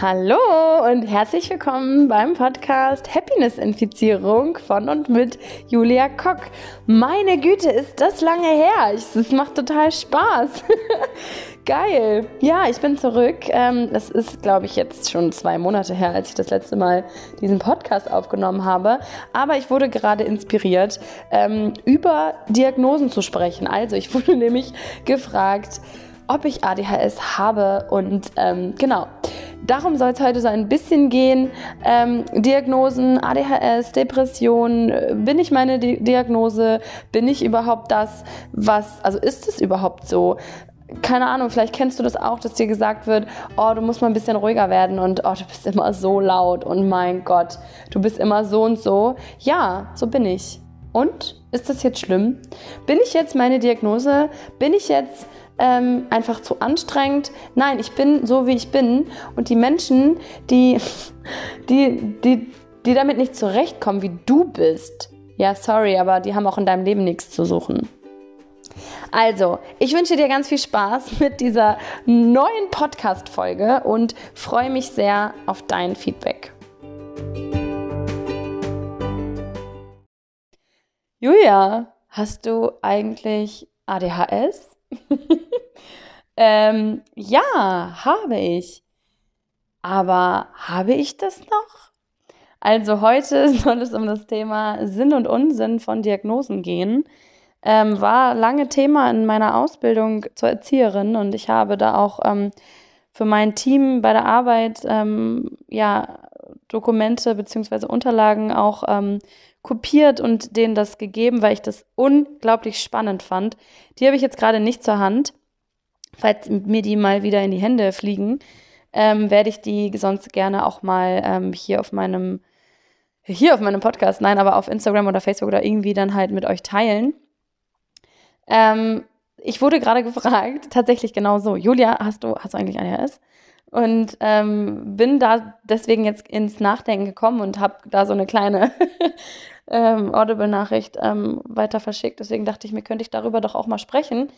Hallo und herzlich willkommen beim Podcast Happiness-Infizierung von und mit Julia Kock. Meine Güte, ist das lange her. Es macht total Spaß. Geil. Ja, ich bin zurück. Ähm, das ist, glaube ich, jetzt schon zwei Monate her, als ich das letzte Mal diesen Podcast aufgenommen habe. Aber ich wurde gerade inspiriert, ähm, über Diagnosen zu sprechen. Also, ich wurde nämlich gefragt, ob ich ADHS habe und ähm, genau. Darum soll es heute so ein bisschen gehen. Ähm, Diagnosen, ADHS, Depression. Bin ich meine Di Diagnose? Bin ich überhaupt das, was, also ist es überhaupt so? keine Ahnung, vielleicht kennst du das auch, dass dir gesagt wird, oh, du musst mal ein bisschen ruhiger werden und oh, du bist immer so laut und mein Gott, du bist immer so und so. Ja, so bin ich. Und ist das jetzt schlimm? Bin ich jetzt meine Diagnose? Bin ich jetzt ähm, einfach zu anstrengend. Nein, ich bin so, wie ich bin. Und die Menschen, die, die, die, die damit nicht zurechtkommen, wie du bist, ja, sorry, aber die haben auch in deinem Leben nichts zu suchen. Also, ich wünsche dir ganz viel Spaß mit dieser neuen Podcast-Folge und freue mich sehr auf dein Feedback. Julia, hast du eigentlich ADHS? ähm, ja, habe ich. Aber habe ich das noch? Also heute soll es um das Thema Sinn und Unsinn von Diagnosen gehen. Ähm, war lange Thema in meiner Ausbildung zur Erzieherin und ich habe da auch ähm, für mein Team bei der Arbeit ähm, ja, Dokumente bzw. Unterlagen auch ähm, kopiert und denen das gegeben, weil ich das unglaublich spannend fand. Die habe ich jetzt gerade nicht zur Hand. Falls mir die mal wieder in die Hände fliegen, ähm, werde ich die sonst gerne auch mal ähm, hier auf meinem hier auf meinem Podcast, nein, aber auf Instagram oder Facebook oder irgendwie dann halt mit euch teilen. Ähm, ich wurde gerade gefragt, tatsächlich genau so, Julia, hast du, hast du eigentlich ADHS? Und ähm, bin da deswegen jetzt ins Nachdenken gekommen und habe da so eine kleine ähm, Audible-Nachricht ähm, weiter verschickt. Deswegen dachte ich mir, könnte ich darüber doch auch mal sprechen.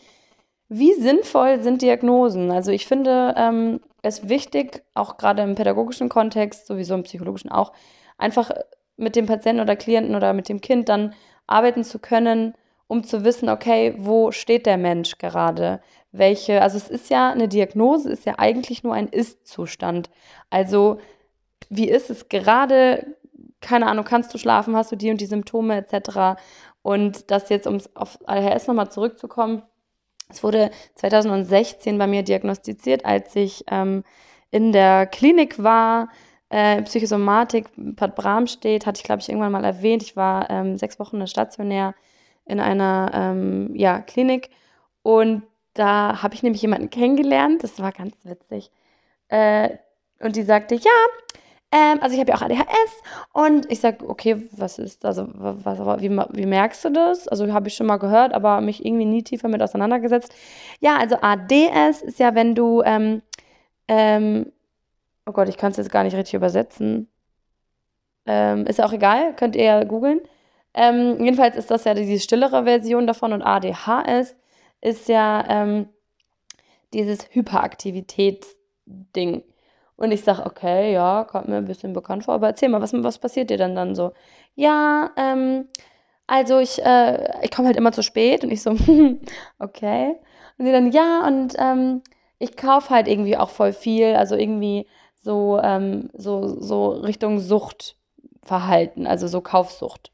Wie sinnvoll sind Diagnosen? Also ich finde ähm, es wichtig, auch gerade im pädagogischen Kontext, sowieso im psychologischen auch, einfach mit dem Patienten oder Klienten oder mit dem Kind dann arbeiten zu können, um zu wissen, okay, wo steht der Mensch gerade? welche, also es ist ja eine Diagnose, ist ja eigentlich nur ein Ist-Zustand. Also wie ist es gerade, keine Ahnung, kannst du schlafen, hast du die und die Symptome etc. Und das jetzt, um auf ADHS nochmal zurückzukommen, es wurde 2016 bei mir diagnostiziert, als ich ähm, in der Klinik war, äh, Psychosomatik, Bad Bramstedt, hatte ich, glaube ich, irgendwann mal erwähnt. Ich war ähm, sechs Wochen stationär in einer ähm, ja, Klinik und da habe ich nämlich jemanden kennengelernt, das war ganz witzig. Äh, und die sagte, ja, ähm, also ich habe ja auch ADHS. Und ich sage, okay, was ist, also was, wie, wie merkst du das? Also habe ich schon mal gehört, aber mich irgendwie nie tiefer mit auseinandergesetzt. Ja, also ADS ist ja, wenn du, ähm, ähm, oh Gott, ich kann es jetzt gar nicht richtig übersetzen. Ähm, ist ja auch egal, könnt ihr ja googeln. Ähm, jedenfalls ist das ja die stillere Version davon und ADHS ist ja ähm, dieses Hyperaktivitätsding. Und ich sage, okay, ja, kommt mir ein bisschen bekannt vor, aber erzähl mal, was, was passiert dir dann dann so? Ja, ähm, also ich, äh, ich komme halt immer zu spät und ich so, okay. Und sie dann, ja, und ähm, ich kaufe halt irgendwie auch voll viel, also irgendwie so, ähm, so, so Richtung Suchtverhalten, also so Kaufsucht.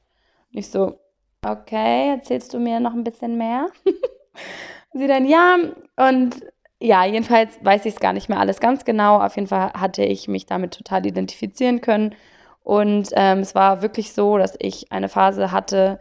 Und ich so, okay, erzählst du mir noch ein bisschen mehr? sie dann, ja, und ja, jedenfalls weiß ich es gar nicht mehr alles ganz genau. Auf jeden Fall hatte ich mich damit total identifizieren können. Und ähm, es war wirklich so, dass ich eine Phase hatte,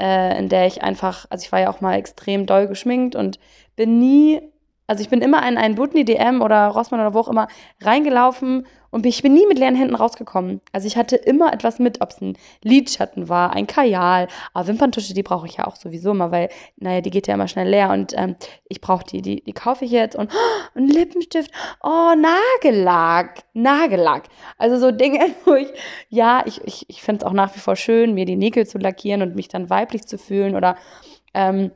äh, in der ich einfach, also ich war ja auch mal extrem doll geschminkt und bin nie also ich bin immer in einen Butni DM oder Rossmann oder wo auch immer reingelaufen und ich bin nie mit leeren Händen rausgekommen. Also ich hatte immer etwas mit, ob es ein Lidschatten war, ein Kajal, aber Wimperntusche, die brauche ich ja auch sowieso immer, weil, naja, die geht ja immer schnell leer. Und ähm, ich brauche die, die, die kaufe ich jetzt. Und, oh, und Lippenstift, oh, Nagellack, Nagellack. Also so Dinge, wo ich, ja, ich, ich, ich finde es auch nach wie vor schön, mir die Nägel zu lackieren und mich dann weiblich zu fühlen oder, ähm,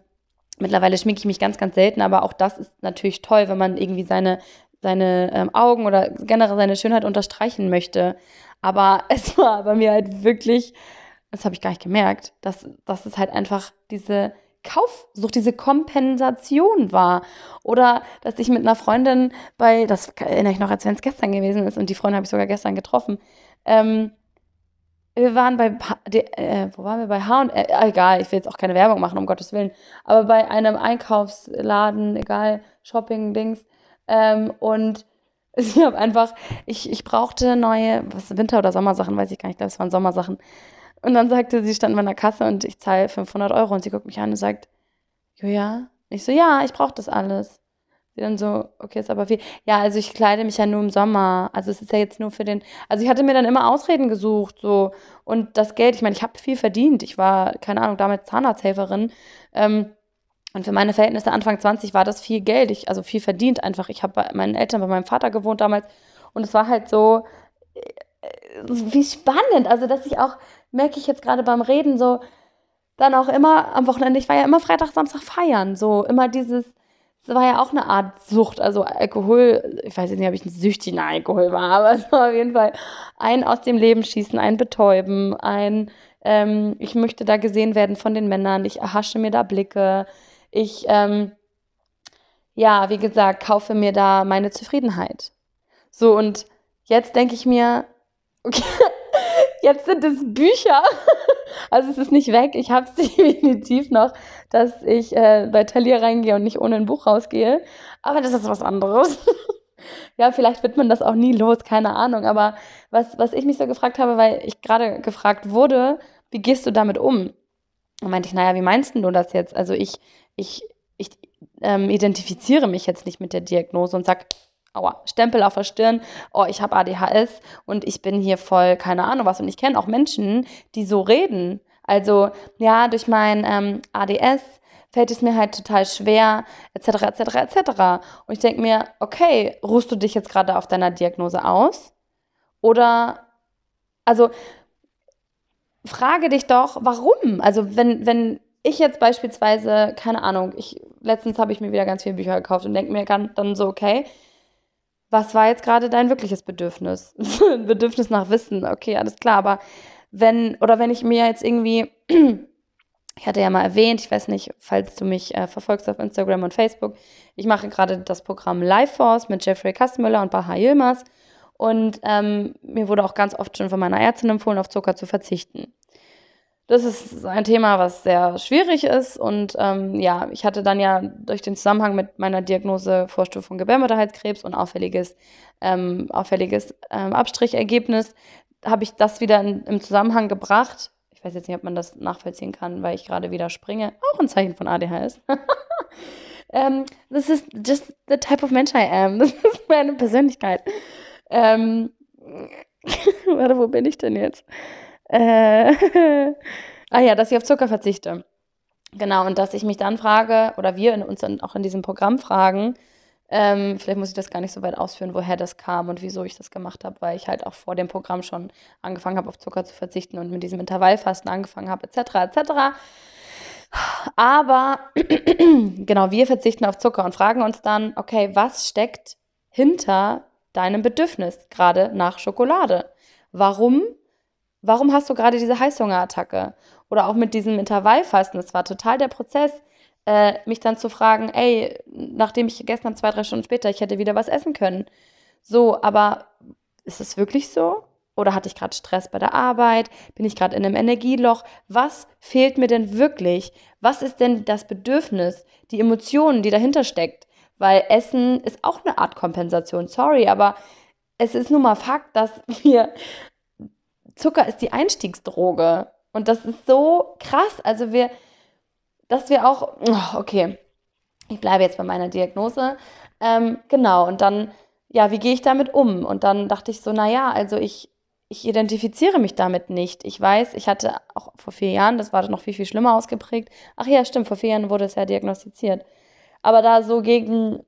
Mittlerweile schminke ich mich ganz, ganz selten, aber auch das ist natürlich toll, wenn man irgendwie seine seine ähm, Augen oder generell seine Schönheit unterstreichen möchte. Aber es war bei mir halt wirklich, das habe ich gar nicht gemerkt, dass, dass es halt einfach diese Kaufsucht, diese Kompensation war. Oder dass ich mit einer Freundin bei, das erinnere ich noch, als wenn es gestern gewesen ist, und die Freundin habe ich sogar gestern getroffen, ähm, wir waren bei, äh, wo waren wir bei H&M, äh, egal, ich will jetzt auch keine Werbung machen, um Gottes Willen, aber bei einem Einkaufsladen, egal, Shopping-Dings, ähm, und ich habe einfach, ich, ich brauchte neue, was, Winter- oder Sommersachen, weiß ich gar nicht, ich glaube, es waren Sommersachen. Und dann sagte sie, stand in meiner Kasse und ich zahle 500 Euro und sie guckt mich an und sagt, Julia? Ich so, ja, ich brauche das alles. Sie dann so, okay, ist aber viel. Ja, also ich kleide mich ja nur im Sommer. Also es ist ja jetzt nur für den. Also ich hatte mir dann immer Ausreden gesucht, so. Und das Geld, ich meine, ich habe viel verdient. Ich war, keine Ahnung, damals Zahnarzthelferin. Ähm, und für meine Verhältnisse Anfang 20 war das viel Geld. Ich, also viel verdient einfach. Ich habe bei meinen Eltern, bei meinem Vater gewohnt damals. Und es war halt so, äh, wie spannend. Also, dass ich auch merke ich jetzt gerade beim Reden so, dann auch immer am Wochenende, ich war ja immer Freitag, Samstag feiern, so immer dieses, das war ja auch eine Art Sucht, also Alkohol, ich weiß jetzt nicht, ob ich ein süchtiger Alkohol war, aber es war auf jeden Fall ein aus dem Leben schießen, ein Betäuben, ein, ähm, ich möchte da gesehen werden von den Männern, ich erhasche mir da Blicke, ich, ähm, ja, wie gesagt, kaufe mir da meine Zufriedenheit. So, und jetzt denke ich mir, okay, Jetzt sind es Bücher. Also es ist nicht weg. Ich habe es definitiv noch, dass ich äh, bei Talier reingehe und nicht ohne ein Buch rausgehe. Aber das ist was anderes. ja, vielleicht wird man das auch nie los, keine Ahnung. Aber was, was ich mich so gefragt habe, weil ich gerade gefragt wurde, wie gehst du damit um? Und meinte ich, naja, wie meinst du das jetzt? Also ich, ich, ich ähm, identifiziere mich jetzt nicht mit der Diagnose und sage, aua, Stempel auf der Stirn, oh, ich habe ADHS und ich bin hier voll, keine Ahnung was. Und ich kenne auch Menschen, die so reden. Also, ja, durch mein ähm, ADS fällt es mir halt total schwer, etc., etc., etc. Und ich denke mir, okay, ruhst du dich jetzt gerade auf deiner Diagnose aus? Oder, also, frage dich doch, warum? Also, wenn, wenn ich jetzt beispielsweise, keine Ahnung, ich, letztens habe ich mir wieder ganz viele Bücher gekauft und denke mir dann so, okay, was war jetzt gerade dein wirkliches Bedürfnis? Ein Bedürfnis nach Wissen, okay, alles klar, aber wenn, oder wenn ich mir jetzt irgendwie, ich hatte ja mal erwähnt, ich weiß nicht, falls du mich äh, verfolgst auf Instagram und Facebook, ich mache gerade das Programm Life Force mit Jeffrey Kastenmüller und Baha Yilmaz und ähm, mir wurde auch ganz oft schon von meiner Ärztin empfohlen, auf Zucker zu verzichten. Das ist ein Thema, was sehr schwierig ist. Und ähm, ja, ich hatte dann ja durch den Zusammenhang mit meiner Diagnose Vorstufe Gebärmutterhalskrebs und auffälliges, ähm, auffälliges ähm, Abstrichergebnis, habe ich das wieder in, im Zusammenhang gebracht. Ich weiß jetzt nicht, ob man das nachvollziehen kann, weil ich gerade wieder springe. Auch ein Zeichen von ADHS. ähm, this is just the type of Mensch I am. Das ist meine Persönlichkeit. Ähm, warte, wo bin ich denn jetzt? Äh, ah ja, dass ich auf Zucker verzichte. Genau, und dass ich mich dann frage, oder wir in uns dann auch in diesem Programm fragen, ähm, vielleicht muss ich das gar nicht so weit ausführen, woher das kam und wieso ich das gemacht habe, weil ich halt auch vor dem Programm schon angefangen habe, auf Zucker zu verzichten und mit diesem Intervallfasten angefangen habe, etc., etc. Aber genau, wir verzichten auf Zucker und fragen uns dann, okay, was steckt hinter deinem Bedürfnis, gerade nach Schokolade? Warum Warum hast du gerade diese Heißhungerattacke? Oder auch mit diesem Intervallfasten, das war total der Prozess, äh, mich dann zu fragen, ey, nachdem ich gegessen habe, zwei, drei Stunden später, ich hätte wieder was essen können. So, aber ist es wirklich so? Oder hatte ich gerade Stress bei der Arbeit? Bin ich gerade in einem Energieloch? Was fehlt mir denn wirklich? Was ist denn das Bedürfnis, die Emotionen, die dahinter steckt? Weil Essen ist auch eine Art Kompensation. Sorry, aber es ist nun mal Fakt, dass wir Zucker ist die Einstiegsdroge. Und das ist so krass. Also wir, dass wir auch, oh, okay, ich bleibe jetzt bei meiner Diagnose. Ähm, genau, und dann, ja, wie gehe ich damit um? Und dann dachte ich so, naja, also ich, ich identifiziere mich damit nicht. Ich weiß, ich hatte auch vor vier Jahren, das war noch viel, viel schlimmer ausgeprägt. Ach ja, stimmt, vor vier Jahren wurde es ja diagnostiziert. Aber da so gegen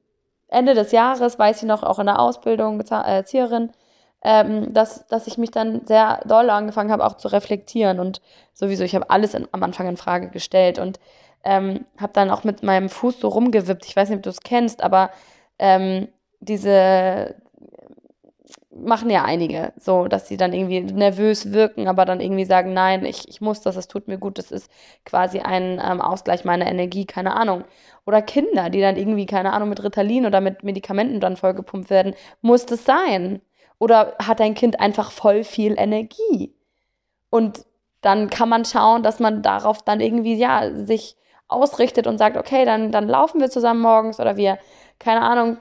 Ende des Jahres, weiß ich noch, auch in der Ausbildung, äh, Erzieherin, ähm, dass, dass ich mich dann sehr doll angefangen habe, auch zu reflektieren und sowieso, ich habe alles in, am Anfang in Frage gestellt und ähm, habe dann auch mit meinem Fuß so rumgewippt. Ich weiß nicht, ob du es kennst, aber ähm, diese machen ja einige, so dass sie dann irgendwie nervös wirken, aber dann irgendwie sagen, nein, ich, ich muss das, es tut mir gut, das ist quasi ein ähm, Ausgleich meiner Energie, keine Ahnung. Oder Kinder, die dann irgendwie, keine Ahnung, mit Ritalin oder mit Medikamenten dann vollgepumpt werden. Muss das sein? Oder hat dein Kind einfach voll viel Energie? Und dann kann man schauen, dass man darauf dann irgendwie, ja, sich ausrichtet und sagt, okay, dann, dann laufen wir zusammen morgens oder wir, keine Ahnung,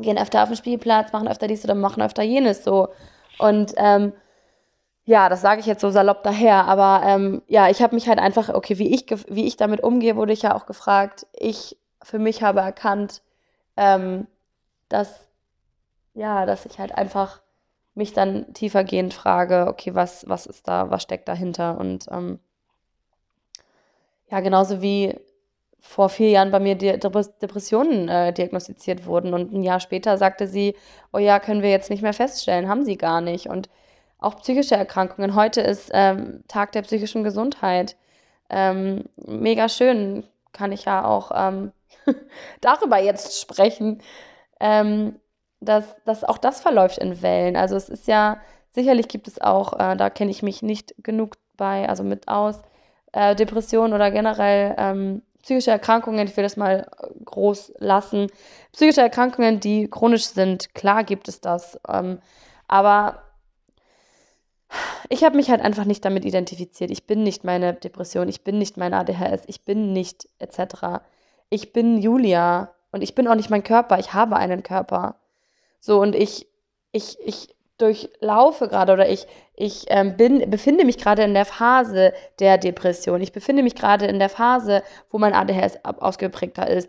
gehen öfter auf den Spielplatz, machen öfter dies oder machen öfter jenes so. Und ähm, ja, das sage ich jetzt so salopp daher, aber ähm, ja, ich habe mich halt einfach, okay, wie ich, wie ich damit umgehe, wurde ich ja auch gefragt. Ich für mich habe erkannt, ähm, dass, ja, dass ich halt einfach mich dann tiefergehend frage, okay, was, was ist da, was steckt dahinter? Und ähm, ja, genauso wie vor vier Jahren bei mir Depressionen äh, diagnostiziert wurden und ein Jahr später sagte sie, oh ja, können wir jetzt nicht mehr feststellen, haben sie gar nicht. Und auch psychische Erkrankungen. Heute ist ähm, Tag der psychischen Gesundheit. Ähm, mega schön, kann ich ja auch ähm, darüber jetzt sprechen, ähm, dass, dass auch das verläuft in Wellen. Also es ist ja, sicherlich gibt es auch, äh, da kenne ich mich nicht genug bei, also mit aus, äh, Depressionen oder generell ähm, psychische Erkrankungen, ich will das mal groß lassen. Psychische Erkrankungen, die chronisch sind, klar gibt es das. Ähm, aber ich habe mich halt einfach nicht damit identifiziert. Ich bin nicht meine Depression, ich bin nicht mein ADHS, ich bin nicht etc. Ich bin Julia und ich bin auch nicht mein Körper, ich habe einen Körper. So und ich, ich, ich durchlaufe gerade oder ich, ich ähm, bin, befinde mich gerade in der Phase der Depression. Ich befinde mich gerade in der Phase, wo mein ADHS ausgeprägter ist.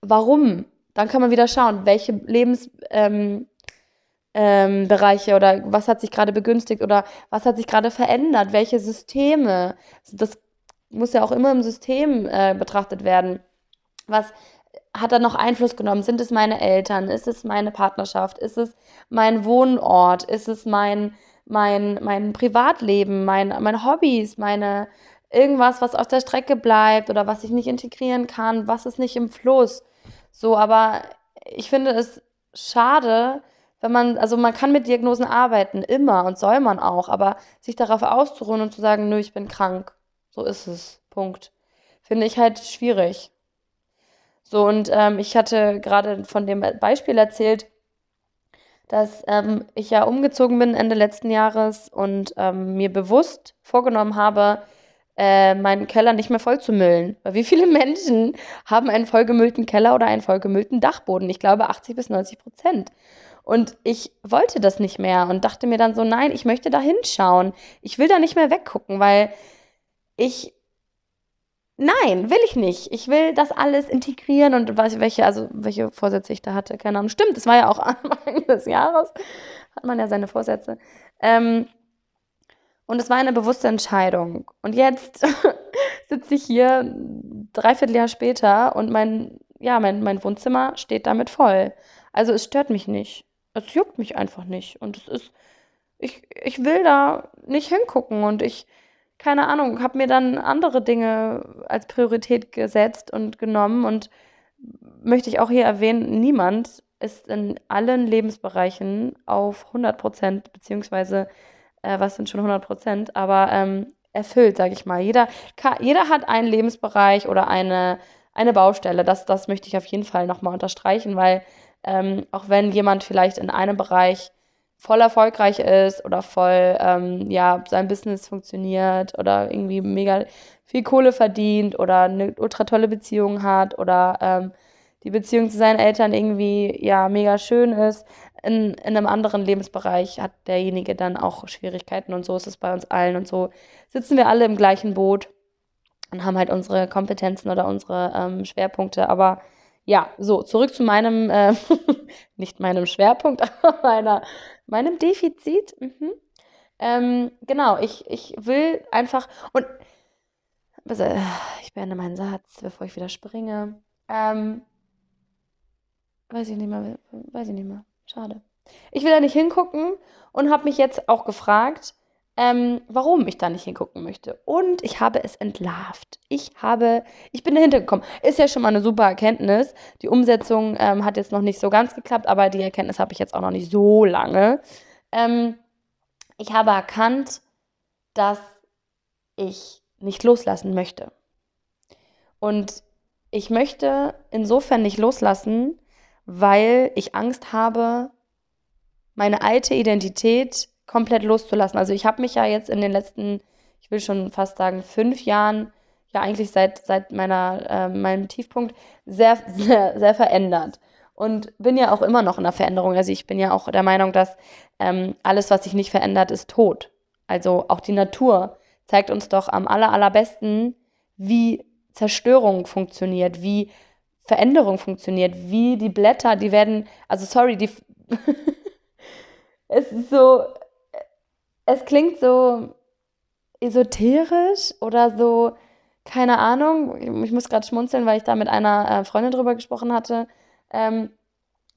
Warum? Dann kann man wieder schauen, welche Lebensbereiche ähm, ähm, oder was hat sich gerade begünstigt oder was hat sich gerade verändert, welche Systeme. Das muss ja auch immer im System äh, betrachtet werden. Was hat da noch Einfluss genommen? Sind es meine Eltern? Ist es meine Partnerschaft? Ist es mein Wohnort? Ist es mein, mein, mein Privatleben, mein, meine Hobbys, meine irgendwas, was auf der Strecke bleibt oder was ich nicht integrieren kann, was ist nicht im Fluss? So, aber ich finde es schade, wenn man, also man kann mit Diagnosen arbeiten, immer und soll man auch, aber sich darauf auszuruhen und zu sagen, nö, ich bin krank, so ist es, Punkt, finde ich halt schwierig. So, und ähm, ich hatte gerade von dem Beispiel erzählt, dass ähm, ich ja umgezogen bin Ende letzten Jahres und ähm, mir bewusst vorgenommen habe, äh, meinen Keller nicht mehr voll zu müllen. Weil wie viele Menschen haben einen vollgemüllten Keller oder einen vollgemüllten Dachboden? Ich glaube 80 bis 90 Prozent. Und ich wollte das nicht mehr und dachte mir dann so, nein, ich möchte da hinschauen. Ich will da nicht mehr weggucken, weil ich Nein, will ich nicht. Ich will das alles integrieren und was, welche, also welche Vorsätze ich da hatte, keine Ahnung. Stimmt, das war ja auch Anfang des Jahres, hat man ja seine Vorsätze. Ähm, und es war eine bewusste Entscheidung. Und jetzt sitze ich hier dreiviertel Jahr später und mein, ja, mein, mein Wohnzimmer steht damit voll. Also es stört mich nicht. Es juckt mich einfach nicht. Und es ist, ich, ich will da nicht hingucken und ich keine Ahnung, habe mir dann andere Dinge als Priorität gesetzt und genommen und möchte ich auch hier erwähnen, niemand ist in allen Lebensbereichen auf 100 Prozent, beziehungsweise, äh, was sind schon 100 Prozent, aber ähm, erfüllt, sage ich mal. Jeder, jeder hat einen Lebensbereich oder eine, eine Baustelle. Das, das möchte ich auf jeden Fall nochmal unterstreichen, weil ähm, auch wenn jemand vielleicht in einem Bereich voll erfolgreich ist oder voll, ähm, ja, sein Business funktioniert oder irgendwie mega viel Kohle verdient oder eine ultra tolle Beziehung hat oder ähm, die Beziehung zu seinen Eltern irgendwie, ja, mega schön ist. In, in einem anderen Lebensbereich hat derjenige dann auch Schwierigkeiten und so ist es bei uns allen und so sitzen wir alle im gleichen Boot und haben halt unsere Kompetenzen oder unsere ähm, Schwerpunkte, aber ja, so, zurück zu meinem, äh, nicht meinem Schwerpunkt, aber meiner, meinem Defizit. Mhm. Ähm, genau, ich, ich will einfach, und also, ich beende meinen Satz, bevor ich wieder springe. Ähm, weiß ich nicht mehr, weiß ich nicht mehr. Schade. Ich will da nicht hingucken und habe mich jetzt auch gefragt, ähm, warum ich da nicht hingucken möchte. Und ich habe es entlarvt. Ich habe, ich bin dahinter gekommen. Ist ja schon mal eine super Erkenntnis. Die Umsetzung ähm, hat jetzt noch nicht so ganz geklappt, aber die Erkenntnis habe ich jetzt auch noch nicht so lange. Ähm, ich habe erkannt, dass ich nicht loslassen möchte. Und ich möchte insofern nicht loslassen, weil ich Angst habe, meine alte Identität komplett loszulassen. Also ich habe mich ja jetzt in den letzten, ich will schon fast sagen, fünf Jahren, ja eigentlich seit, seit meiner, äh, meinem Tiefpunkt, sehr, sehr, sehr verändert. Und bin ja auch immer noch in der Veränderung. Also ich bin ja auch der Meinung, dass ähm, alles, was sich nicht verändert, ist tot. Also auch die Natur zeigt uns doch am aller, allerbesten, wie Zerstörung funktioniert, wie Veränderung funktioniert, wie die Blätter, die werden, also sorry, die es ist so, es klingt so esoterisch oder so, keine Ahnung. Ich muss gerade schmunzeln, weil ich da mit einer äh, Freundin drüber gesprochen hatte, ähm,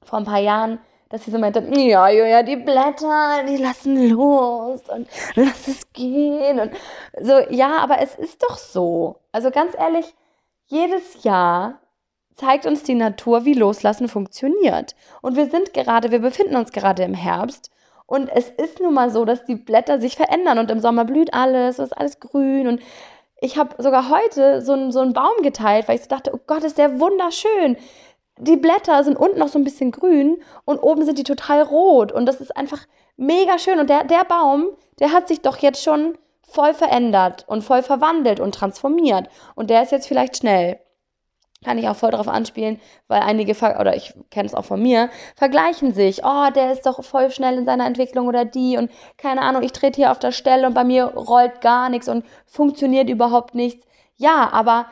vor ein paar Jahren, dass sie so meinte, ja, ja, ja, die Blätter, die lassen los und lass es gehen. Und so, ja, aber es ist doch so. Also ganz ehrlich, jedes Jahr zeigt uns die Natur, wie Loslassen funktioniert. Und wir sind gerade, wir befinden uns gerade im Herbst und es ist nun mal so, dass die Blätter sich verändern und im Sommer blüht alles, es ist alles grün. Und ich habe sogar heute so, einen, so einen Baum geteilt, weil ich so dachte, oh Gott, ist der wunderschön. Die Blätter sind unten noch so ein bisschen grün und oben sind die total rot. Und das ist einfach mega schön. Und der, der Baum, der hat sich doch jetzt schon voll verändert und voll verwandelt und transformiert. Und der ist jetzt vielleicht schnell kann ich auch voll drauf anspielen, weil einige, oder ich kenne es auch von mir, vergleichen sich. Oh, der ist doch voll schnell in seiner Entwicklung oder die und keine Ahnung, ich trete hier auf der Stelle und bei mir rollt gar nichts und funktioniert überhaupt nichts. Ja, aber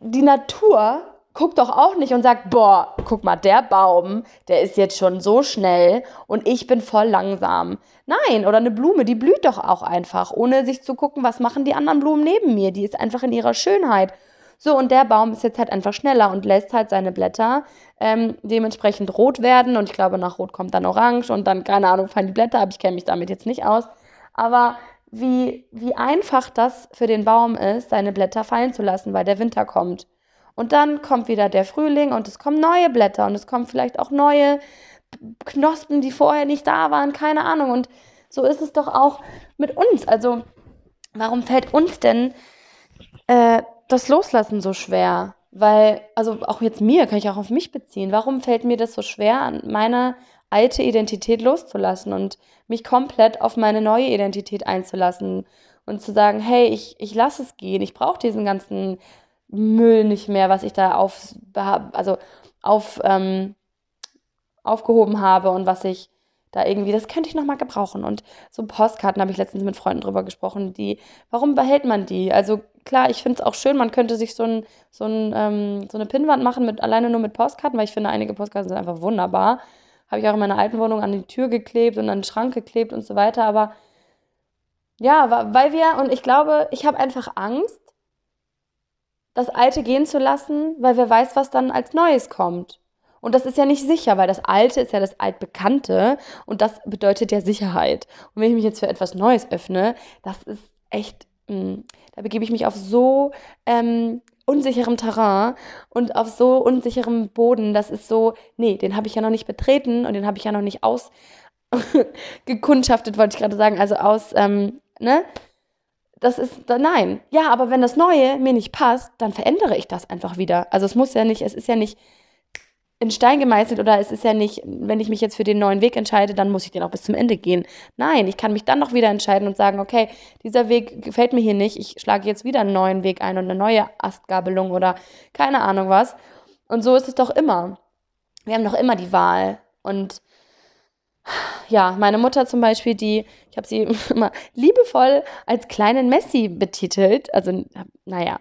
die Natur guckt doch auch nicht und sagt, boah, guck mal, der Baum, der ist jetzt schon so schnell und ich bin voll langsam. Nein, oder eine Blume, die blüht doch auch einfach, ohne sich zu gucken, was machen die anderen Blumen neben mir. Die ist einfach in ihrer Schönheit so, und der Baum ist jetzt halt einfach schneller und lässt halt seine Blätter ähm, dementsprechend rot werden. Und ich glaube, nach Rot kommt dann Orange und dann, keine Ahnung, fallen die Blätter ab. Ich kenne mich damit jetzt nicht aus. Aber wie, wie einfach das für den Baum ist, seine Blätter fallen zu lassen, weil der Winter kommt. Und dann kommt wieder der Frühling und es kommen neue Blätter und es kommen vielleicht auch neue Knospen, die vorher nicht da waren, keine Ahnung. Und so ist es doch auch mit uns. Also, warum fällt uns denn äh, das Loslassen so schwer? Weil, also auch jetzt mir, kann ich auch auf mich beziehen. Warum fällt mir das so schwer, meine alte Identität loszulassen und mich komplett auf meine neue Identität einzulassen und zu sagen, hey, ich, ich lasse es gehen, ich brauche diesen ganzen Müll nicht mehr, was ich da auf, also auf, ähm, aufgehoben habe und was ich da irgendwie, das könnte ich nochmal gebrauchen. Und so Postkarten habe ich letztens mit Freunden drüber gesprochen, die, warum behält man die? Also klar, ich finde es auch schön, man könnte sich so, ein, so, ein, ähm, so eine Pinnwand machen, mit, alleine nur mit Postkarten, weil ich finde, einige Postkarten sind einfach wunderbar. Habe ich auch in meiner alten Wohnung an die Tür geklebt und an den Schrank geklebt und so weiter. Aber ja, weil wir, und ich glaube, ich habe einfach Angst, das Alte gehen zu lassen, weil wer weiß, was dann als Neues kommt. Und das ist ja nicht sicher, weil das Alte ist ja das Altbekannte und das bedeutet ja Sicherheit. Und wenn ich mich jetzt für etwas Neues öffne, das ist echt, da begebe ich mich auf so ähm, unsicherem Terrain und auf so unsicherem Boden. Das ist so, nee, den habe ich ja noch nicht betreten und den habe ich ja noch nicht ausgekundschaftet, wollte ich gerade sagen. Also aus, ähm, ne? Das ist, nein. Ja, aber wenn das Neue mir nicht passt, dann verändere ich das einfach wieder. Also es muss ja nicht, es ist ja nicht in Stein gemeißelt oder es ist ja nicht, wenn ich mich jetzt für den neuen Weg entscheide, dann muss ich den auch bis zum Ende gehen. Nein, ich kann mich dann noch wieder entscheiden und sagen, okay, dieser Weg gefällt mir hier nicht, ich schlage jetzt wieder einen neuen Weg ein und eine neue Astgabelung oder keine Ahnung was. Und so ist es doch immer. Wir haben doch immer die Wahl. Und ja, meine Mutter zum Beispiel, die, ich habe sie immer liebevoll als kleinen Messi betitelt. Also, naja,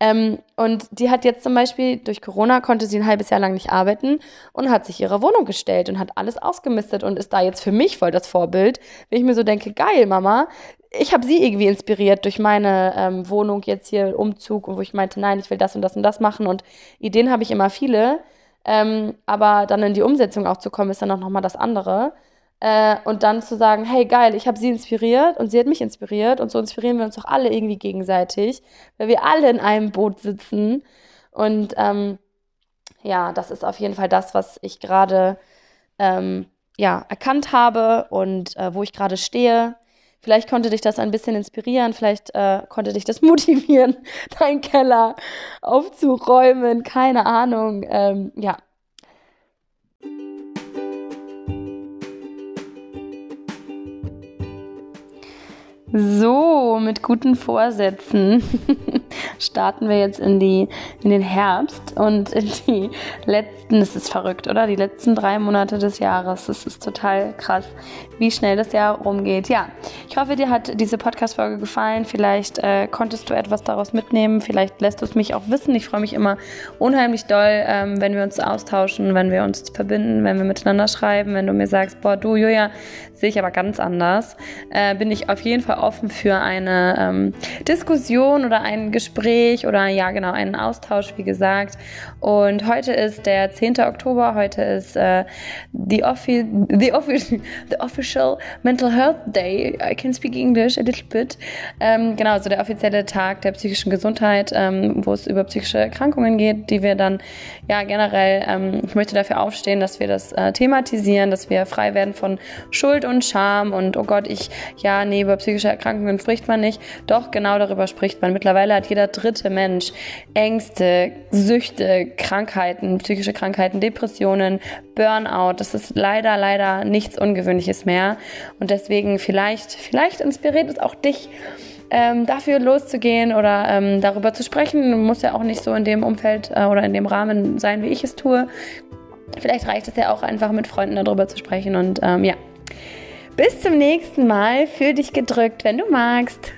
ähm, und die hat jetzt zum Beispiel, durch Corona konnte sie ein halbes Jahr lang nicht arbeiten und hat sich ihre Wohnung gestellt und hat alles ausgemistet und ist da jetzt für mich voll das Vorbild. Wenn ich mir so denke, geil, Mama, ich habe sie irgendwie inspiriert durch meine ähm, Wohnung jetzt hier, Umzug, wo ich meinte, nein, ich will das und das und das machen. Und Ideen habe ich immer viele. Ähm, aber dann in die Umsetzung auch zu kommen, ist dann auch nochmal das andere. Äh, und dann zu sagen, hey geil, ich habe sie inspiriert und sie hat mich inspiriert und so inspirieren wir uns doch alle irgendwie gegenseitig, weil wir alle in einem Boot sitzen. Und ähm, ja, das ist auf jeden Fall das, was ich gerade ähm, ja, erkannt habe und äh, wo ich gerade stehe. Vielleicht konnte dich das ein bisschen inspirieren, vielleicht äh, konnte dich das motivieren, deinen Keller aufzuräumen, keine Ahnung. Ähm, ja, So, mit guten Vorsätzen starten wir jetzt in, die, in den Herbst und in die letzten, es ist verrückt, oder? Die letzten drei Monate des Jahres. Es ist total krass, wie schnell das Jahr rumgeht. Ja, ich hoffe, dir hat diese Podcast-Folge gefallen. Vielleicht äh, konntest du etwas daraus mitnehmen. Vielleicht lässt du es mich auch wissen. Ich freue mich immer unheimlich doll, ähm, wenn wir uns austauschen, wenn wir uns verbinden, wenn wir miteinander schreiben, wenn du mir sagst, boah, du, Julia, sehe ich aber ganz anders. Äh, bin ich auf jeden Fall offen für eine ähm, Diskussion oder ein Gespräch oder ja, genau, einen Austausch, wie gesagt. Und heute ist der 10. Oktober, heute ist äh, the, offi the, offi the Official Mental Health Day. I can speak English a little bit. Ähm, genau, so der offizielle Tag der psychischen Gesundheit, ähm, wo es über psychische Erkrankungen geht, die wir dann ja generell, ähm, ich möchte dafür aufstehen, dass wir das äh, thematisieren, dass wir frei werden von Schuld und Scham und oh Gott, ich, ja, nee, über psychische Erkrankungen spricht man nicht. Doch, genau darüber spricht man. Mittlerweile hat jeder dritte Mensch Ängste, Süchte, Krankheiten, psychische Krankheiten, Depressionen, Burnout. Das ist leider, leider nichts Ungewöhnliches mehr. Und deswegen vielleicht, vielleicht inspiriert es auch dich, ähm, dafür loszugehen oder ähm, darüber zu sprechen. Muss ja auch nicht so in dem Umfeld äh, oder in dem Rahmen sein, wie ich es tue. Vielleicht reicht es ja auch einfach mit Freunden darüber zu sprechen und ähm, ja. Bis zum nächsten Mal. Fühl dich gedrückt, wenn du magst.